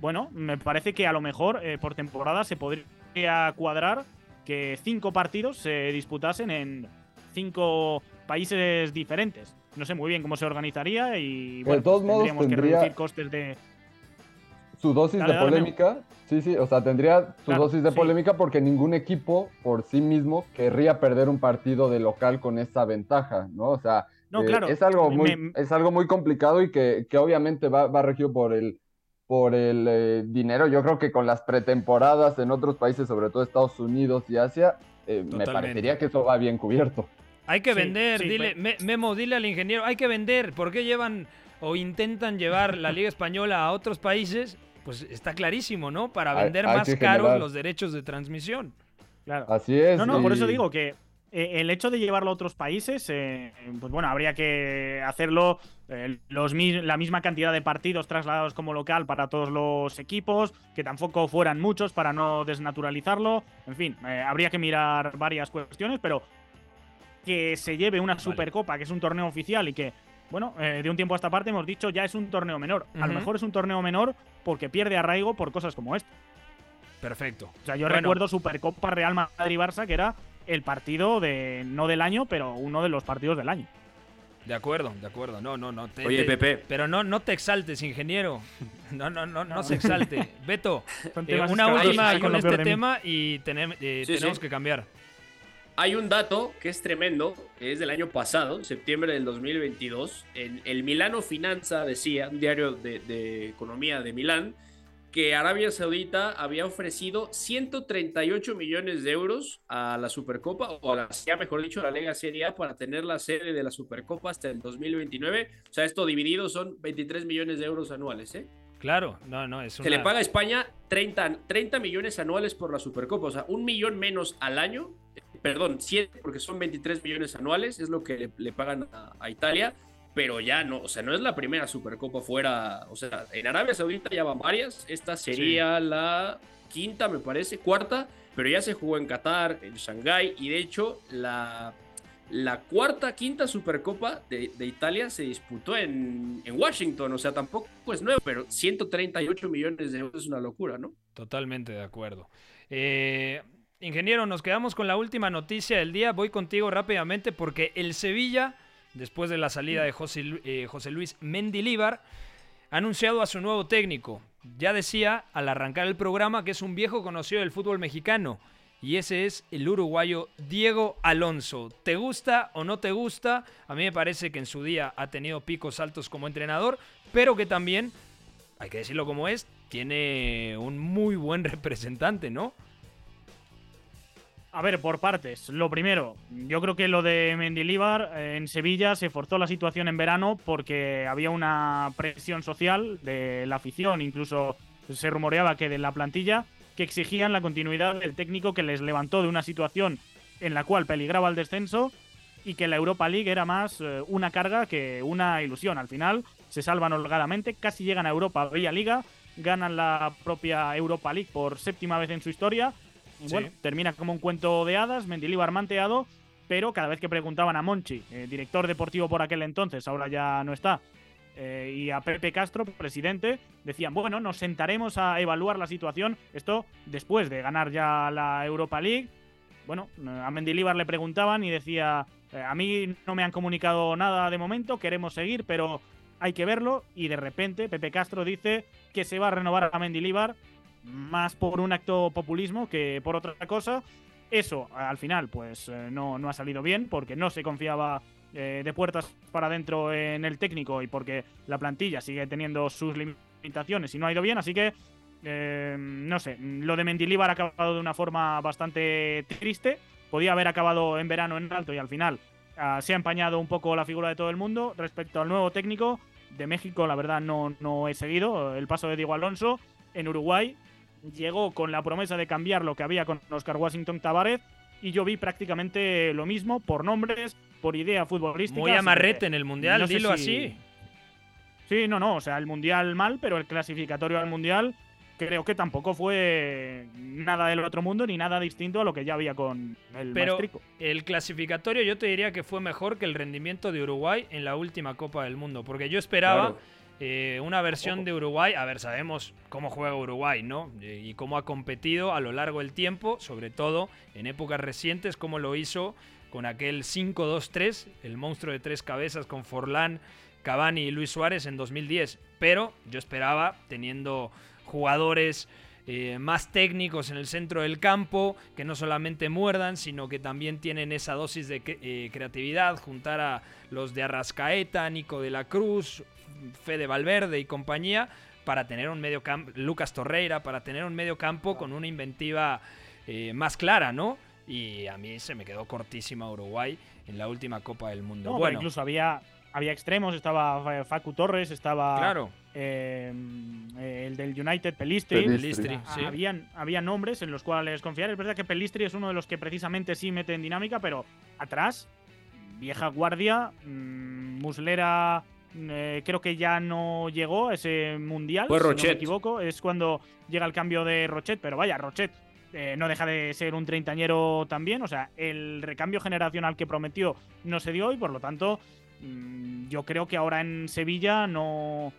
Bueno, me parece que a lo mejor por temporada se podría cuadrar que cinco partidos se disputasen en cinco países diferentes. No sé muy bien cómo se organizaría y bueno, todos pues modos tendríamos que reducir costes de... su dosis Dale, de dale, polémica. Sí, sí, o sea, tendría su Claro, dosis de sí. polémica porque ningún equipo por sí mismo querría perder un partido de local con esa ventaja, ¿no? O sea, No, eh, claro, es, algo muy, me- es algo muy complicado y que, que obviamente va, va regido por el, por el eh, dinero. Yo creo que con las pretemporadas en otros países, sobre todo Estados Unidos y Asia, eh, me parecería que eso va bien cubierto. Hay que Sí, vender, sí, dile, Me- Memo, dile al ingeniero, hay que vender. ¿Por qué llevan o intentan llevar la Liga Española a otros países? Pues está clarísimo, ¿no? Para Hay- vender hay más que caros generar. los derechos de transmisión. Claro. Así es. No, no, por y- eso digo que eh, el hecho de llevarlo a otros países, eh, pues bueno, habría que hacerlo eh, los, la misma cantidad de partidos trasladados como local para todos los equipos, que tampoco fueran muchos para no desnaturalizarlo. En fin, eh, habría que mirar varias cuestiones, pero que se lleve una Supercopa, que es un torneo oficial y que, bueno, eh, de un tiempo a esta parte hemos dicho ya es un torneo menor. A lo mejor es un torneo menor porque pierde arraigo por cosas como esta. Perfecto. O sea, yo Bueno. recuerdo Supercopa Real Madrid-Barça, que era el partido de no del año, pero uno de los partidos del año. De acuerdo, de acuerdo. No, no, no. te- Oye, te- Pepe. Pero no, no te exaltes, ingeniero. No, no, no, no se exalte. Beto, eh, una última con este tema y tenem- eh, Sí, tenemos sí. que cambiar. Hay un dato que es tremendo, que es del año pasado, septiembre del 2022. En el Milano Finanza decía, un diario de, de economía de Milán, que Arabia Saudita había ofrecido 138 millones de euros a la Supercopa, o a la, ya mejor dicho, a la Lega Serie A para tener la sede de la Supercopa hasta el 2029. O sea, esto dividido son 23 millones de euros anuales, ¿eh? Claro, no, no, es Se le paga a España 30, 30 millones anuales por la Supercopa, o sea, un millón menos al año, perdón, 7, porque son 23 millones anuales, es lo que le, le pagan a, a Italia pero ya no, o sea, no es la primera Supercopa fuera, o sea, en Arabia Saudita ya van varias, esta sería sí. la quinta, me parece, cuarta, pero ya se jugó en Qatar, en Shanghái, y de hecho la, la cuarta, quinta Supercopa de, de Italia se disputó en, en, Washington, o sea, tampoco es nuevo, pero 138 millones de euros es una locura, ¿no? Totalmente de acuerdo. Eh, ingeniero, nos quedamos con la última noticia del día, voy contigo rápidamente porque el Sevilla después de la salida de José, eh, José Luis Mendilíbar, ha anunciado a su nuevo técnico. Ya decía al arrancar el programa que es un viejo conocido del fútbol mexicano. Y ese es el uruguayo Diego Alonso. ¿Te gusta o no te gusta? A mí me parece que en su día ha tenido picos altos como entrenador, pero que también, hay que decirlo como es, tiene un muy buen representante, ¿no? A ver, por partes. Lo primero, yo creo que lo de Mendilíbar eh, en Sevilla se forzó la situación en verano porque había una presión social de la afición, incluso se rumoreaba que de la plantilla, que exigían la continuidad del técnico que les levantó de una situación en la cual peligraba el descenso y que la Europa League era más eh, una carga que una ilusión. Al final se salvan holgadamente, casi llegan a Europa vía Liga, ganan la propia Europa League por séptima vez en su historia bueno, termina como un cuento de hadas, Mendilibar manteado, pero cada vez que preguntaban a Monchi, eh, director deportivo por aquel entonces, ahora ya no está, eh, y a Pepe Castro, presidente, decían, bueno, nos sentaremos a evaluar la situación, esto después de ganar ya la Europa League. Bueno, a Mendilibar le preguntaban y decía, eh, a mí no me han comunicado nada de momento, queremos seguir, pero hay que verlo. Y de repente Pepe Castro dice que se va a renovar a Mendilibar más por un acto populismo que por otra cosa. Eso, al final, pues eh, no, no, ha salido bien porque no se confiaba eh, de puertas para adentro en el técnico y porque la plantilla sigue teniendo sus limitaciones y no ha ido bien. Así que, eh, no sé, lo de Mendilibar ha acabado de una forma bastante triste. Podía haber acabado en verano en alto y al final uh, se ha empañado un poco la figura de todo el mundo. Respecto al nuevo técnico de México, la verdad no, no he seguido el paso de Diego Alonso. En Uruguay llegó con la promesa de cambiar lo que había con Oscar Washington Tavares y yo vi prácticamente lo mismo por nombres, por idea futbolística. Muy amarrete en el Mundial, no dilo si... así. Sí, no, no, o sea, el Mundial mal, pero el clasificatorio al Mundial creo que tampoco fue nada del otro mundo ni nada distinto a lo que ya había con el Pero Maestrico. el clasificatorio yo te diría que fue mejor que el rendimiento de Uruguay en la última Copa del Mundo, porque yo esperaba... Claro eh, una versión de Uruguay, a ver, sabemos cómo juega Uruguay, ¿no? Eh, y cómo ha competido a lo largo del tiempo, sobre todo en épocas recientes, como lo hizo con aquel 5-2-3, el monstruo de tres cabezas con Forlán, Cavani y Luis Suárez en 2010. Pero yo esperaba, teniendo jugadores eh, más técnicos en el centro del campo, que no solamente muerdan, sino que también tienen esa dosis de eh, creatividad, juntar a los de Arrascaeta, Nico de la Cruz, Fede Valverde y compañía, para tener un medio campo, Lucas Torreira, para tener un medio campo con una inventiva eh, más clara, ¿no? Y a mí se me quedó cortísima Uruguay en la última Copa del Mundo. No, bueno, incluso había, había extremos, estaba Facu Torres, estaba claro. eh, el del United, Pelistri. Pelistri sí. habían, había nombres en los cuales confiar. Es verdad que Pelistri es uno de los que precisamente sí mete en dinámica, pero atrás, vieja guardia, mmm, Muslera eh, creo que ya no llegó a ese mundial, Fue si no me equivoco. Es cuando llega el cambio de Rochet, pero vaya, Rochet eh, no deja de ser un treintañero también. O sea, el recambio generacional que prometió no se dio y por lo tanto mmm, yo creo que ahora en Sevilla no,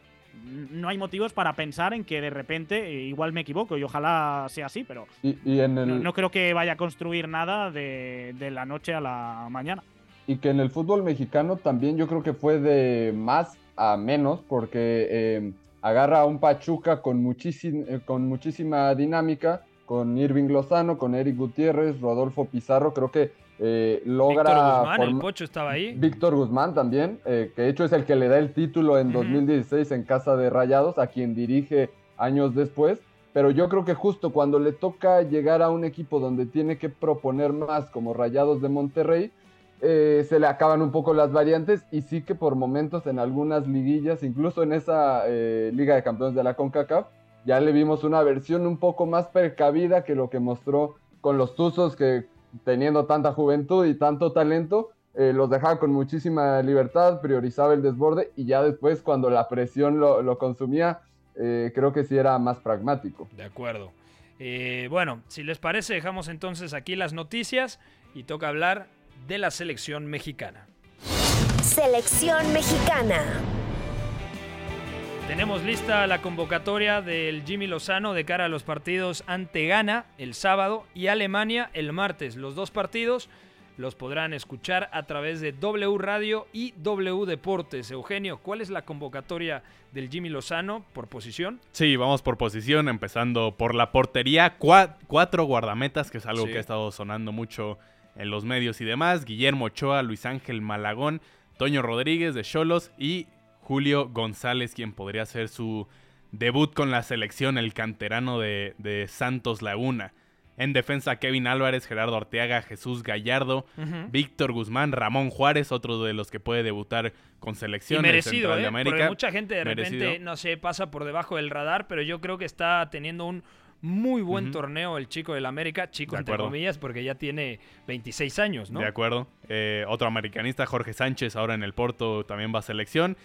no hay motivos para pensar en que de repente, eh, igual me equivoco y ojalá sea así, pero y, y en el... no, no, creo que vaya a construir nada de, de la noche a la mañana y que en el fútbol mexicano también yo creo que fue de más a menos, porque eh, agarra a un Pachuca con, eh, con muchísima dinámica, con Irving Lozano, con Eric Gutiérrez, Rodolfo Pizarro, creo que eh, logra... Víctor Guzmán, el Pocho estaba ahí. Víctor Guzmán también, eh, que de hecho es el que le da el título en uh -huh. 2016 en Casa de Rayados, a quien dirige años después. Pero yo creo que justo cuando le toca llegar a un equipo donde tiene que proponer más, como Rayados de Monterrey, eh, se le acaban un poco las variantes y sí que por momentos en algunas liguillas, incluso en esa eh, Liga de Campeones de la CONCACAF, ya le vimos una versión un poco más precavida que lo que mostró con los Tuzos que teniendo tanta juventud y tanto talento, eh, los dejaba con muchísima libertad, priorizaba el desborde y ya después cuando la presión lo, consumía, creo que sí era más pragmático. De acuerdo. bueno, si les parece, dejamos entonces aquí las noticias y toca hablar de la selección mexicana. Selección mexicana. Tenemos lista la convocatoria del Jimmy Lozano de cara a los partidos ante Ghana el sábado y Alemania el martes. Los dos partidos los podrán escuchar a través de W Radio y W Deportes. Eugenio, ¿cuál es la convocatoria del Jimmy Lozano por posición? Sí, vamos por posición, empezando por la portería. cuatro guardametas, que es algo que ha estado sonando mucho en los medios y demás. Guillermo Ochoa, Luis Ángel Malagón, Toño Rodríguez de Cholos y Julio González, quien podría hacer su debut con la selección, el canterano de, Santos Laguna. En defensa, Kevin Álvarez, Gerardo Arteaga, Jesús Gallardo, Víctor Guzmán, Ramón Juárez, otro de los que puede debutar con selección. merecido, ¿eh? Porque mucha gente de repente, no sé, pasa por debajo del radar, pero yo creo que está teniendo un muy buen torneo el chico del América, chico entre comillas, porque ya tiene 26 años, ¿no? De acuerdo. Eh, otro americanista, Jorge Sánchez, ahora en el Porto también va a selección.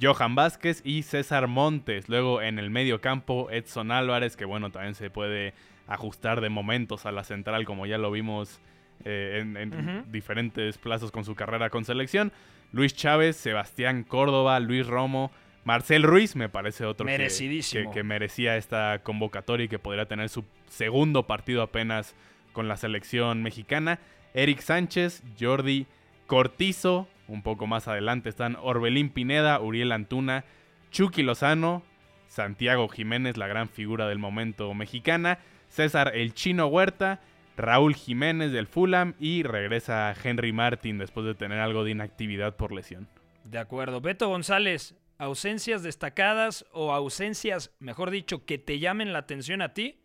Johan Vázquez y César Montes. Luego en el medio campo, Edson Álvarez, que bueno, también se puede ajustar de momentos a la central, como ya lo vimos eh, en, diferentes plazos con su carrera con selección. Luis Chávez, Sebastián Córdoba, Luis Romo, Marcel Ruiz me parece otro que, que, merecía esta convocatoria y que podría tener su segundo partido apenas con la selección mexicana. Eric Sánchez, Jordi Cortizo, un poco más adelante están Orbelín Pineda, Uriel Antuna, Chucky Lozano, Santiago Jiménez, la gran figura del momento mexicana, César El Chino Huerta, Raúl Jiménez del Fulham y regresa Henry Martin después de tener algo de inactividad por lesión. De acuerdo. Beto González, ausencias destacadas o ausencias, mejor dicho, que te llamen la atención a ti?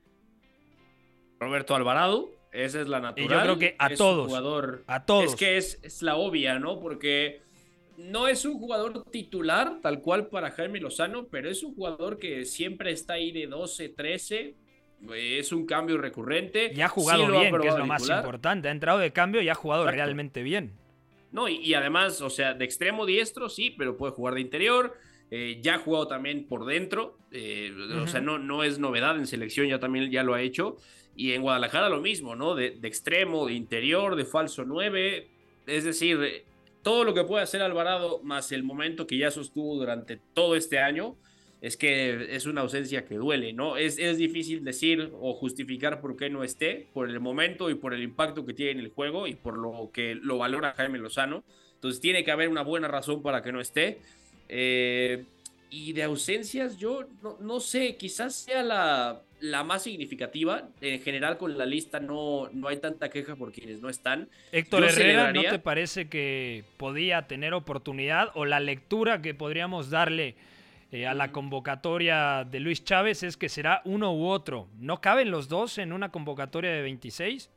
Roberto Alvarado, esa es la natural. Y yo creo que a todos. Jugador, a todos. Es que es, la obvia, ¿no? Porque no es un jugador titular, tal cual para Jaime Lozano, pero es un jugador que siempre está ahí de 12, 13. Es un cambio recurrente. Y ha jugado bien, que es lo más importante. Ha entrado de cambio y ha jugado realmente bien. No, y, además, o sea, de extremo diestro, sí, pero puede jugar de interior. Eh, ya ha jugado también por dentro. Eh, o sea, no, no es novedad en selección, ya también ya lo ha hecho. Y en Guadalajara lo mismo, ¿no? De, de extremo, de interior, de falso 9. Es decir, todo lo que puede hacer Alvarado, más el momento que ya sostuvo durante todo este año, es que es una ausencia que duele, ¿no? Es, es difícil decir o justificar por qué no esté, por el momento y por el impacto que tiene en el juego y por lo que lo valora Jaime Lozano. Entonces tiene que haber una buena razón para que no esté. Eh, y de ausencias, yo no, sé, quizás sea la, la, más significativa. En general, con la lista no, no hay tanta queja por quienes no están. Héctor Herrera, ¿no te parece que podía tener oportunidad o la lectura que podríamos darle? Eh, a la convocatoria de Luis Chávez es que será uno u otro. ¿No caben los dos en una convocatoria de 26?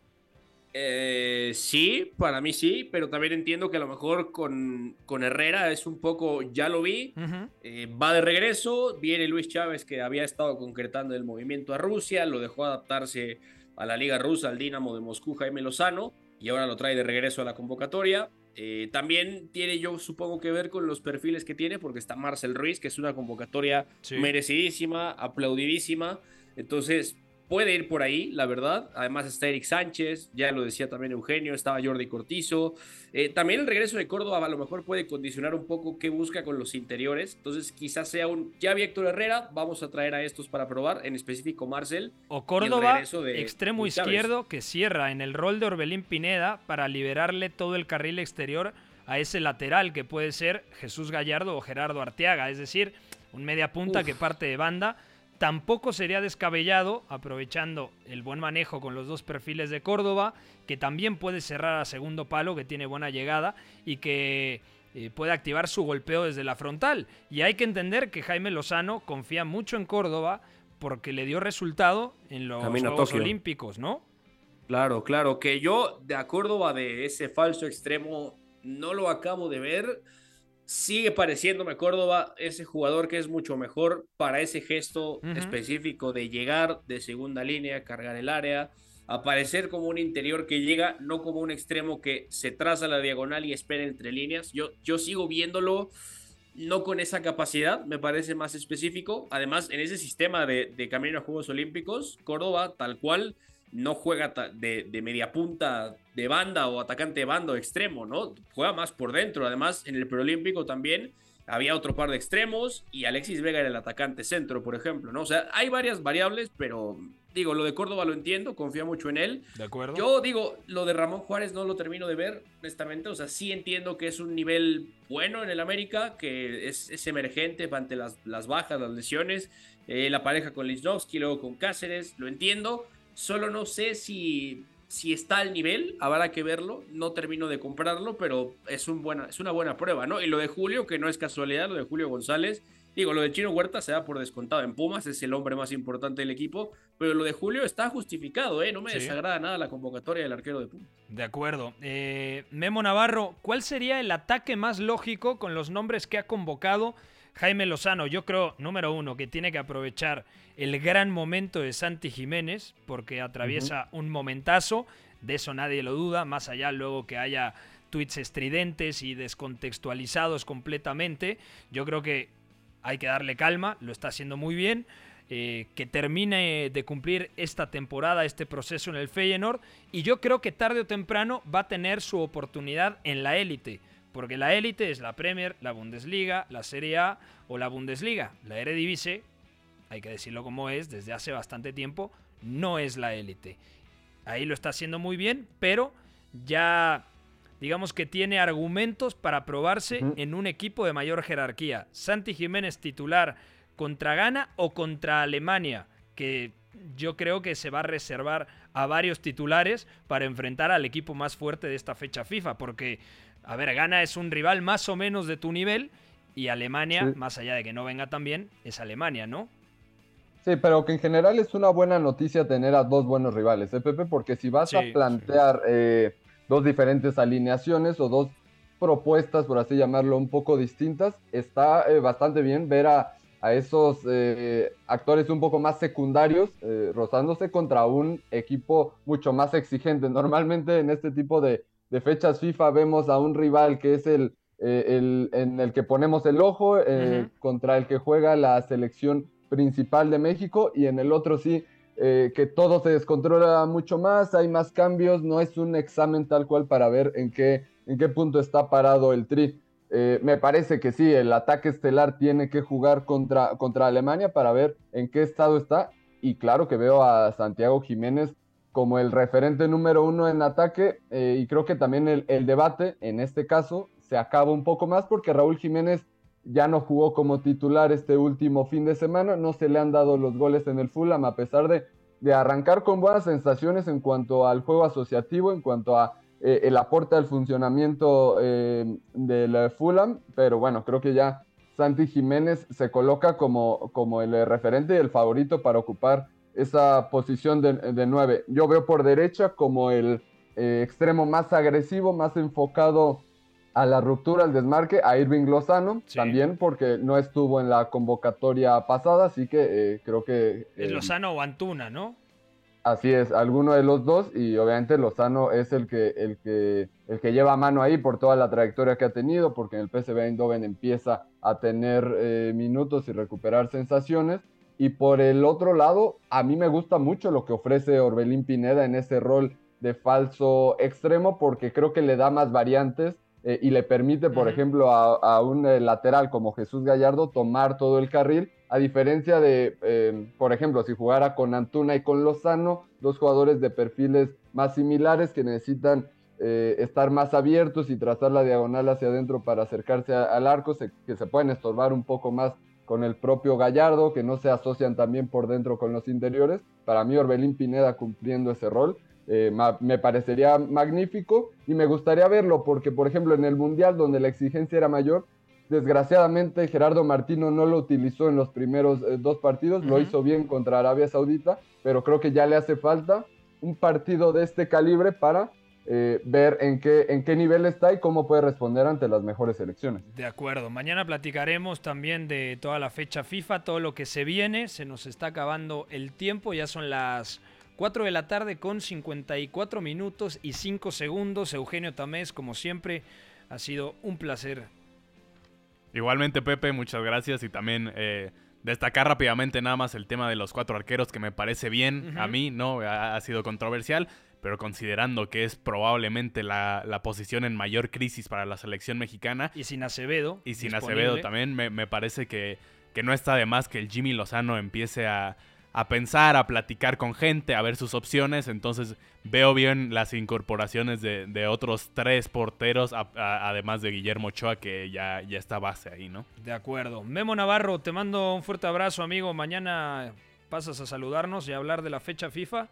Eh, sí, para mí sí, pero también entiendo que a lo mejor con, con Herrera es un poco, ya lo vi, eh, va de regreso, viene Luis Chávez que había estado concretando el movimiento a Rusia, lo dejó adaptarse a la Liga Rusa, al Dinamo de Moscú, Jaime Lozano, y ahora lo trae de regreso a la convocatoria. Eh, también tiene, yo supongo, que ver con los perfiles que tiene, porque está Marcel Ruiz, que es una convocatoria merecidísima, aplaudidísima. Entonces, puede ir por ahí, la verdad. Además está Eric Sánchez, ya lo decía también Eugenio, estaba Jordi Cortizo. Eh, también el regreso de Córdoba a lo mejor puede condicionar un poco qué busca con los interiores. Entonces quizás sea un... Ya vi Héctor Herrera, vamos a traer a estos para probar, en específico Marcel. O Córdoba, extremo izquierdo, que cierra en el rol de Orbelín Pineda para liberarle todo el carril exterior a ese lateral que puede ser Jesús Gallardo o Gerardo Arteaga. Es decir, un media punta que parte de banda Tampoco sería descabellado, aprovechando el buen manejo con los dos perfiles de Córdoba, que también puede cerrar a segundo palo, que tiene buena llegada y que eh, puede activar su golpeo desde la frontal. Y hay que entender que Jaime Lozano confía mucho en Córdoba porque le dio resultado en los Juegos Olímpicos, ¿no? Claro, claro, que yo de a de ese falso extremo no lo acabo de ver. Sigue pareciéndome Córdoba ese jugador que es mucho mejor para ese gesto específico de llegar de segunda línea, cargar el área, aparecer como un interior que llega, no como un extremo que se traza la diagonal y espera entre líneas. Yo, yo sigo viéndolo no con esa capacidad, me parece más específico. Además, en ese sistema de, de camino a Juegos Olímpicos, Córdoba, tal cual, no juega de, de, media punta de banda o atacante de banda o extremo, ¿no? Juega más por dentro. Además, en el preolímpico también había otro par de extremos y Alexis Vega era el atacante centro, por ejemplo, ¿no? O sea, hay varias variables, pero digo, lo de Córdoba lo entiendo, confío mucho en él. De acuerdo. Yo digo, lo de Ramón Juárez no lo termino de ver, honestamente. O sea, sí entiendo que es un nivel bueno en el América, que es, emergente ante las, las, bajas, las lesiones. Eh, la pareja con Lichnowsky, luego con Cáceres, lo entiendo. Solo no sé si, si está al nivel, habrá que verlo. No termino de comprarlo, pero es, un buena, es una buena prueba, ¿no? Y lo de Julio, que no es casualidad, lo de Julio González. Digo, lo de Chino Huerta se da por descontado en Pumas, es el hombre más importante del equipo, pero lo de Julio está justificado, ¿eh? No me desagrada nada la convocatoria del arquero de Pumas. De acuerdo. Eh, Memo Navarro, ¿cuál sería el ataque más lógico con los nombres que ha convocado Jaime Lozano? Yo creo, número uno, que tiene que aprovechar el gran momento de Santi Jiménez, porque atraviesa un momentazo, de eso nadie lo duda, más allá luego que haya tweets estridentes y descontextualizados completamente, yo creo que hay que darle calma, lo está haciendo muy bien, eh, que termine de cumplir esta temporada, este proceso en el Feyenoord, y yo creo que tarde o temprano va a tener su oportunidad en la élite. Porque la élite es la Premier, la Bundesliga, la Serie A o la Bundesliga. La Eredivisie hay que decirlo como es, desde hace bastante tiempo, no es la élite. Ahí lo está haciendo muy bien, pero ya digamos que tiene argumentos para probarse en un equipo de mayor jerarquía. Santi Jiménez titular contra Ghana o contra Alemania, que yo creo que se va a reservar a varios titulares para enfrentar al equipo más fuerte de esta fecha FIFA, porque, a ver, Ghana es un rival más o menos de tu nivel y Alemania, más allá de que no venga tan bien, es Alemania, ¿no? Sí, pero que en general es una buena noticia tener a dos buenos rivales, ¿eh, Pepe? Porque si vas a plantear eh, dos diferentes alineaciones o dos propuestas, por así llamarlo, un poco distintas, está eh, bastante bien ver a, esos eh, actores un poco más secundarios rozándose contra un equipo mucho más exigente. Normalmente en este tipo de, fechas FIFA vemos a un rival que es el, el en el que ponemos el ojo, contra el que juega la selección principal de México y en el otro sí, eh, que todo se descontrola mucho más, hay más cambios, no es un examen tal cual para ver en qué, en qué punto está parado el tri. Eh, me parece que sí, el ataque estelar tiene que jugar contra, contra Alemania para ver en qué estado está. Y claro que veo a Santiago Jiménez como el referente número uno en ataque. Eh, y creo que también el, debate, en este caso, se acaba un poco más porque Raúl Jiménez ya no jugó como titular este último fin de semana, no se le han dado los goles en el Fulham a pesar de, de arrancar con buenas sensaciones en cuanto al juego asociativo, en cuanto a eh, el aporte al funcionamiento eh, del Fulham, pero bueno, creo que ya Santi Jiménez se coloca como, como el referente y el favorito para ocupar esa posición de, de nueve. Yo veo por derecha como el eh, extremo más agresivo, más enfocado a la ruptura, al desmarque, a Irving Lozano, también porque no estuvo en la convocatoria pasada, así que eh, creo que... es eh, Lozano o Antuna, ¿no? Así es, alguno de los dos y obviamente Lozano es el que, el que, el que lleva mano ahí por toda la trayectoria que ha tenido, porque en el PSV Eindhoven empieza a tener eh, minutos y recuperar sensaciones. Y por el otro lado, a mí me gusta mucho lo que ofrece Orbelín Pineda en ese rol de falso extremo, porque creo que le da más variantes eh, y le permite, por ejemplo, a, un eh, lateral como Jesús Gallardo tomar todo el carril, a diferencia de, em, por ejemplo, si jugara con Antuna y con Lozano, dos jugadores de perfiles más similares que necesitan eh, estar más abiertos y trazar la diagonal hacia adentro para acercarse al arco, que se pueden estorbar un poco más con el propio Gallardo, que no se asocian también por dentro con los interiores. Para mí, Orbelín Pineda cumpliendo ese rol. Eh, me parecería magnífico y me gustaría verlo porque, por ejemplo, en el Mundial donde la exigencia era mayor, desgraciadamente Gerardo Martino no lo utilizó en los primeros eh, dos partidos, lo hizo bien contra Arabia Saudita, pero creo que ya le hace falta un partido de este calibre para eh, ver en qué, en qué nivel está y cómo puede responder ante las mejores selecciones. De acuerdo, mañana platicaremos también de toda la fecha FIFA, todo lo que se viene, se nos está acabando el tiempo, ya son las 4 de la tarde con 54 minutos y 5 segundos. Eugenio Tamés, como siempre, ha sido un placer. Igualmente, Pepe, muchas gracias y también eh, destacar rápidamente nada más el tema de los cuatro arqueros que me parece bien. A mí, no, ha, sido controversial, pero considerando que es probablemente la, posición en mayor crisis para la selección mexicana. Y sin Acevedo. Y sin Acevedo también, me, me parece que, que no está de más que el Jimmy Lozano empiece a a pensar, a platicar con gente, a ver sus opciones. Entonces veo bien las incorporaciones de, otros tres porteros, además de Guillermo Ochoa, que ya, ya está base ahí, ¿no? De acuerdo. Memo Navarro, te mando un fuerte abrazo, amigo. Mañana pasas a saludarnos y a hablar de la fecha FIFA.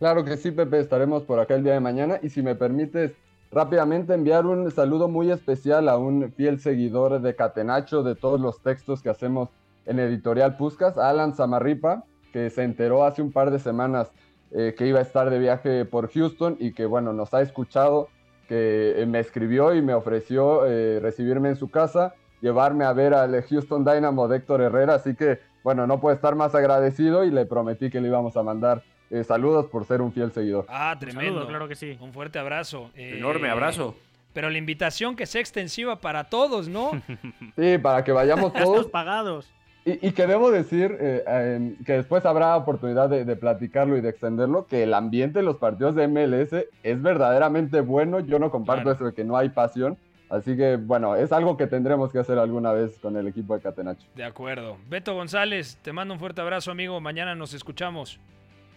Claro que sí, Pepe, estaremos por acá el día de mañana. Y si me permites rápidamente enviar un saludo muy especial a un fiel seguidor de Catenacho, de todos los textos que hacemos en Editorial Puscas, Alan Zamarripa, que se enteró hace un par de semanas eh, que iba a estar de viaje por Houston y que, bueno, nos ha escuchado, que eh, me escribió y me ofreció eh, recibirme en su casa, llevarme a ver al Houston Dynamo de Héctor Herrera, así que, bueno, no puedo estar más agradecido y le prometí que le íbamos a mandar saludos por ser un fiel seguidor. Ah, tremendo. claro que sí. Un fuerte abrazo. Enorme abrazo. Pero la invitación que sea extensiva para todos, ¿no? sí, para que vayamos todos. pagados. Y, que debo decir eh, que después habrá oportunidad de, platicarlo y de extenderlo, que el ambiente en los partidos de MLS es verdaderamente bueno. Yo no comparto eso de que no hay pasión. Así que bueno, es algo que tendremos que hacer alguna vez con el equipo de Catenacho. De acuerdo. Beto González, te mando un fuerte abrazo, amigo. Mañana nos escuchamos.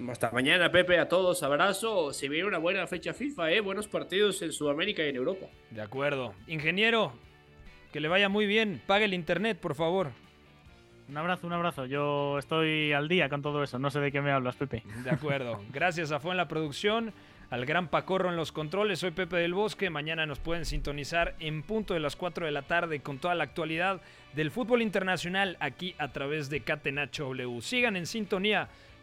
Hasta mañana, Pepe, a todos, abrazo. Se viene una buena fecha FIFA, ¿eh? Buenos partidos en Sudamérica y en Europa. De acuerdo. Ingeniero, que le vaya muy bien. Pague el internet, por favor. Un abrazo, un abrazo. Yo estoy al día con todo eso. No sé de qué me hablas, Pepe. De acuerdo. Gracias a Fue en la producción, al gran Pacorro en los controles. Soy Pepe del Bosque. Mañana nos pueden sintonizar en punto de las 4 de la tarde con toda la actualidad del fútbol internacional aquí a través de Catenacho W. Sigan en sintonía